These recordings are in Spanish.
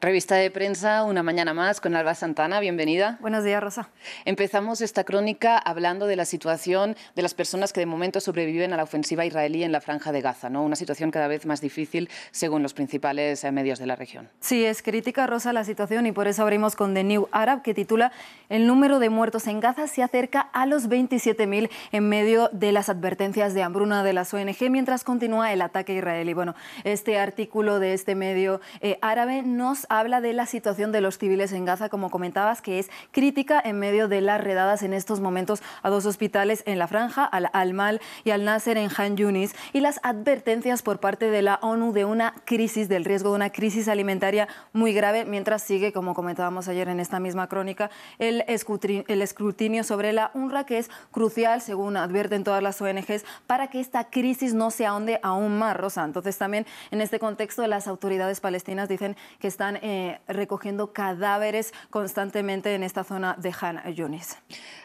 Revista de prensa, una mañana más con Alba Santana, bienvenida. Buenos días, Rosa. Empezamos esta crónica hablando de la situación de las personas que de momento sobreviven a la ofensiva israelí en la franja de Gaza, ¿no? Una situación cada vez más difícil según los principales eh, medios de la región. Sí, es crítica, Rosa, la situación y por eso abrimos con The New Arab, que titula El número de muertos en Gaza se acerca a los 27.000 en medio de las advertencias de hambruna de las ONG mientras continúa el ataque israelí. Bueno, este artículo de este medio eh, árabe nos habla de la situación de los civiles en Gaza, como comentabas, que es crítica en medio de las redadas en estos momentos a dos hospitales en la franja, al Al-Mal y al Nasser en Han Yunis, y las advertencias por parte de la ONU de una crisis, del riesgo de una crisis alimentaria muy grave, mientras sigue, como comentábamos ayer en esta misma crónica, el escrutinio sobre la UNRWA, que es crucial, según advierten todas las ONGs, para que esta crisis no se ahonde aún más, Rosa. Entonces, también en este contexto, las autoridades palestinas dicen que están eh, recogiendo cadáveres constantemente en esta zona de Han Yunis.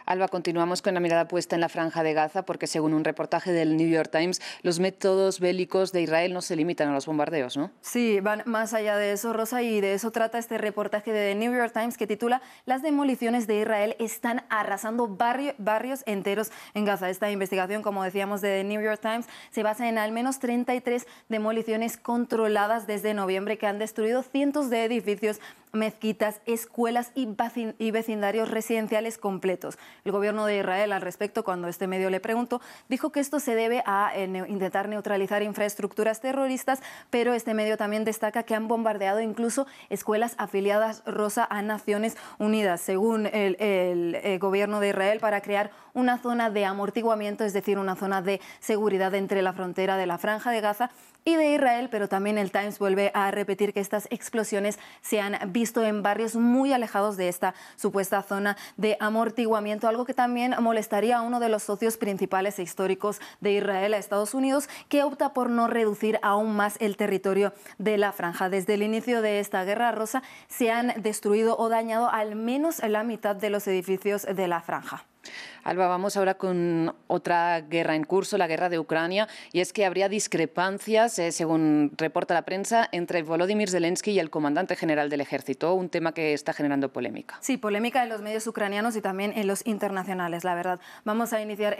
Alba, continuamos con la mirada puesta en la franja de Gaza porque según un reportaje del New York Times, los métodos bélicos de Israel no se limitan a los bombardeos, ¿no? Sí, van más allá de eso, Rosa, y de eso trata este reportaje de The New York Times que titula Las demoliciones de Israel están arrasando barrios enteros en Gaza. Esta investigación, como decíamos, de The New York Times se basa en al menos 33 demoliciones controladas desde noviembre que han destruido cientos de edificios mezquitas, escuelas y vecindarios residenciales completos. El gobierno de Israel al respecto, cuando este medio le preguntó, dijo que esto se debe a eh, intentar neutralizar infraestructuras terroristas, pero este medio también destaca que han bombardeado incluso escuelas afiliadas rosa a Naciones Unidas, según el, eh, gobierno de Israel, para crear una zona de amortiguamiento, es decir, una zona de seguridad entre la frontera de la franja de Gaza y de Israel, pero también el Times vuelve a repetir que estas explosiones se han visto en barrios muy alejados de esta supuesta zona de amortiguamiento, algo que también molestaría a uno de los socios principales e históricos de Israel, a Estados Unidos, que opta por no reducir aún más el territorio de la franja. Desde el inicio de esta guerra rosa se han destruido o dañado al menos la mitad de los edificios de la franja. Alba, vamos ahora con otra guerra en curso, la guerra de Ucrania, y es que habría discrepancias, eh, según reporta la prensa, entre Volodymyr Zelensky y el comandante general del ejército, un tema que está generando polémica. Sí, polémica en los medios ucranianos y también en los internacionales, la verdad. Vamos a iniciar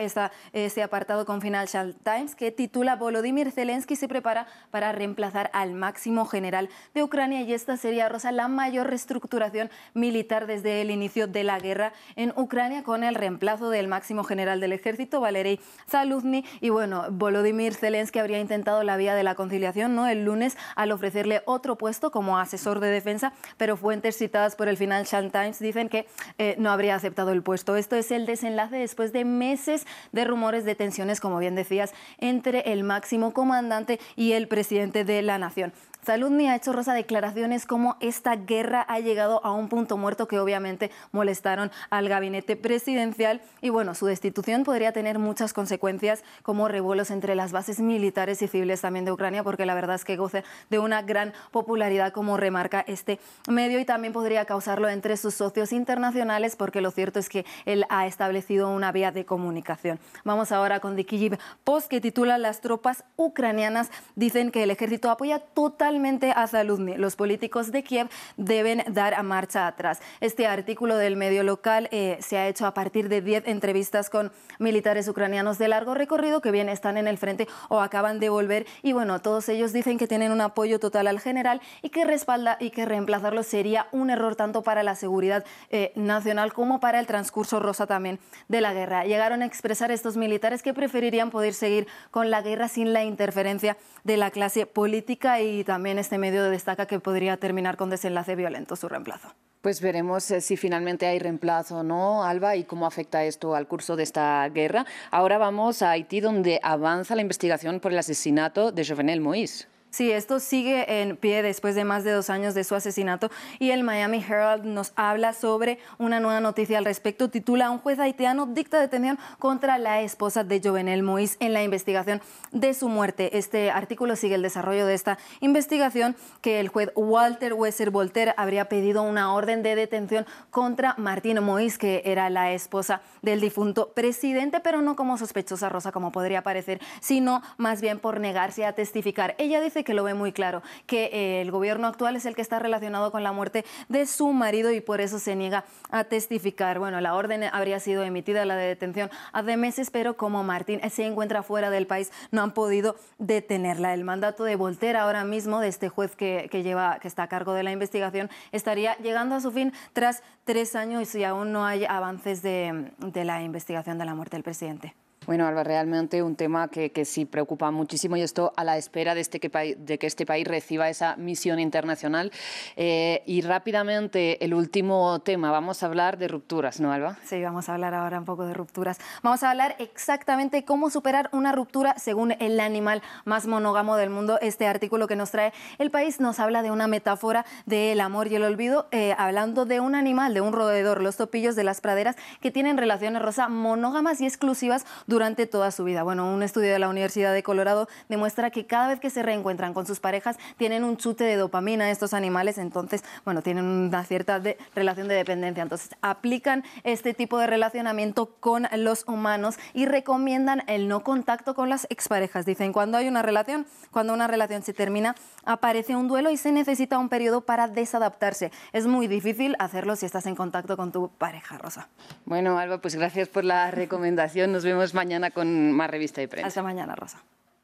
este apartado con Financial Times, que titula Volodymyr Zelensky se prepara para reemplazar al máximo general de Ucrania y esta sería, Rosa, la mayor reestructuración militar desde el inicio de la guerra en Ucrania con el reemplazo del máximo general del ejército, Valery Zaluzny, y bueno, Volodymyr Zelensky habría intentado la vía de la conciliación ¿no? el lunes al ofrecerle otro puesto como asesor de defensa, pero fuentes citadas por el Financial Times dicen que eh, no habría aceptado el puesto. Esto es el desenlace después de meses de rumores de tensiones, como bien decías, entre el máximo comandante y el presidente de la nación. Saludni ha hecho rosa declaraciones como esta guerra ha llegado a un punto muerto que obviamente molestaron al gabinete presidencial y bueno, su destitución podría tener muchas consecuencias como revuelos entre las bases militares y civiles también de Ucrania porque la verdad es que goza de una gran popularidad como remarca este medio y también podría causarlo entre sus socios internacionales porque lo cierto es que él ha establecido una vía de comunicación. Vamos ahora con The Post que titula Las tropas ucranianas dicen que el ejército apoya totalmente a Zaluzny. Los políticos de Kiev deben dar a marcha atrás. Este artículo del medio local eh, se ha hecho a partir de 10 entrevistas con militares ucranianos de largo recorrido que bien están en el frente o acaban de volver. Y bueno, todos ellos dicen que tienen un apoyo total al general y que respalda y que reemplazarlo sería un error tanto para la seguridad eh, nacional como para el transcurso rosa también de la guerra. Llegaron a expresar estos militares que preferirían poder seguir con la guerra sin la interferencia de la clase política y también este medio destaca que podría terminar con desenlace violento su reemplazo. Pues veremos eh, si finalmente hay reemplazo o no, Alba, y cómo afecta esto al curso de esta guerra. Ahora vamos a Haití, donde avanza la investigación por el asesinato de Jovenel Moïse. Sí, esto sigue en pie después de más de dos años de su asesinato y el Miami Herald nos habla sobre una nueva noticia al respecto. Titula Un juez haitiano dicta detención contra la esposa de Jovenel Moïse en la investigación de su muerte. Este artículo sigue el desarrollo de esta investigación que el juez Walter Wesser Volter habría pedido una orden de detención contra Martín Moïse, que era la esposa del difunto presidente, pero no como sospechosa rosa como podría parecer, sino más bien por negarse a testificar. Ella dice que lo ve muy claro, que eh, el gobierno actual es el que está relacionado con la muerte de su marido y por eso se niega a testificar. Bueno, la orden habría sido emitida, la de detención, hace meses, pero como Martín se encuentra fuera del país, no han podido detenerla. El mandato de Voltaire ahora mismo, de este juez que, lleva, que está a cargo de la investigación, estaría llegando a su fin tras tres años y aún no hay avances de la investigación de la muerte del presidente. Bueno, Alba, realmente un tema que, sí preocupa muchísimo y esto a la espera de, este que, de que este país reciba esa misión internacional. Eh, y rápidamente, el último tema, vamos a hablar de rupturas, ¿no, Alba? Sí, vamos a hablar ahora un poco de rupturas. Vamos a hablar exactamente cómo superar una ruptura según el animal más monógamo del mundo. Este artículo que nos trae el país nos habla de una metáfora del amor y el olvido, eh, hablando de un animal, de un roedor, los topillos de las praderas, que tienen relaciones rosa monógamas y exclusivas durante toda su vida. Bueno, un estudio de la Universidad de Colorado demuestra que cada vez que se reencuentran con sus parejas tienen un chute de dopamina estos animales, entonces, bueno, tienen una cierta relación de dependencia. Entonces, aplican este tipo de relacionamiento con los humanos y recomiendan el no contacto con las exparejas. Dicen, cuando hay una relación, cuando una relación se termina, aparece un duelo y se necesita un periodo para desadaptarse. Es muy difícil hacerlo si estás en contacto con tu pareja, Rosa. Bueno, Alba, pues gracias por la recomendación. Nos vemos mañana con más revista y prensa. Hasta mañana, Rosa.